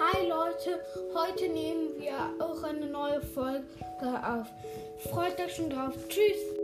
Hi Leute, heute nehmen wir auch eine neue Folge auf. Freut euch schon drauf. Tschüss.